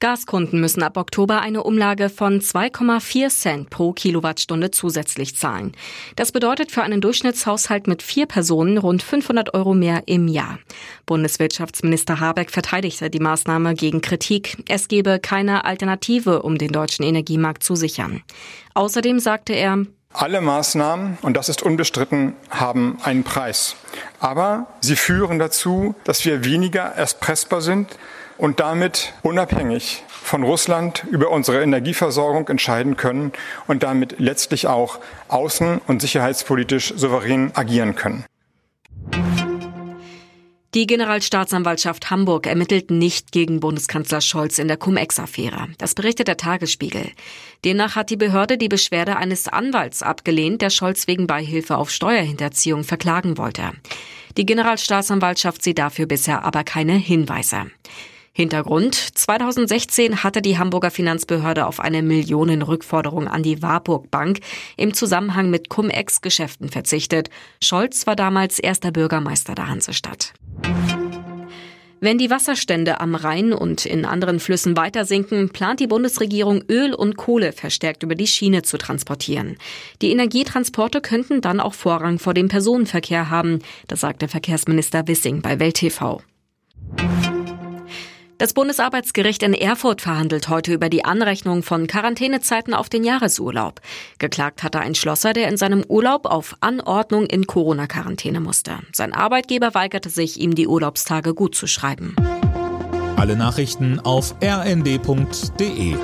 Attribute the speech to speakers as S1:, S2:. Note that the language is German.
S1: Gaskunden müssen ab Oktober eine Umlage von 2,4 Cent pro Kilowattstunde zusätzlich zahlen. Das bedeutet für einen Durchschnittshaushalt mit vier Personen rund 500 Euro mehr im Jahr. Bundeswirtschaftsminister Habeck verteidigte die Maßnahme gegen Kritik. Es gebe keine Alternative, um den deutschen Energiemarkt zu sichern. Außerdem sagte er,
S2: alle Maßnahmen, und das ist unbestritten, haben einen Preis. Aber sie führen dazu, dass wir weniger erpressbar sind und damit unabhängig von Russland über unsere Energieversorgung entscheiden können und damit letztlich auch außen- und sicherheitspolitisch souverän agieren können.
S1: Die Generalstaatsanwaltschaft Hamburg ermittelt nicht gegen Bundeskanzler Scholz in der Cum-Ex-Affäre. Das berichtet der Tagesspiegel. Demnach hat die Behörde die Beschwerde eines Anwalts abgelehnt, der Scholz wegen Beihilfe auf Steuerhinterziehung verklagen wollte. Die Generalstaatsanwaltschaft sieht dafür bisher aber keine Hinweise. Hintergrund 2016 hatte die Hamburger Finanzbehörde auf eine Millionenrückforderung an die Warburg Bank im Zusammenhang mit Cum-Ex-Geschäften verzichtet. Scholz war damals erster Bürgermeister der Hansestadt. Wenn die Wasserstände am Rhein und in anderen Flüssen weiter sinken, plant die Bundesregierung Öl und Kohle verstärkt über die Schiene zu transportieren. Die Energietransporte könnten dann auch Vorrang vor dem Personenverkehr haben, das sagte Verkehrsminister Wissing bei Welt TV. Das Bundesarbeitsgericht in Erfurt verhandelt heute über die Anrechnung von Quarantänezeiten auf den Jahresurlaub. Geklagt hatte ein Schlosser, der in seinem Urlaub auf Anordnung in Corona-Quarantäne musste. Sein Arbeitgeber weigerte sich, ihm die Urlaubstage gut zu schreiben.
S3: Alle Nachrichten auf rnd.de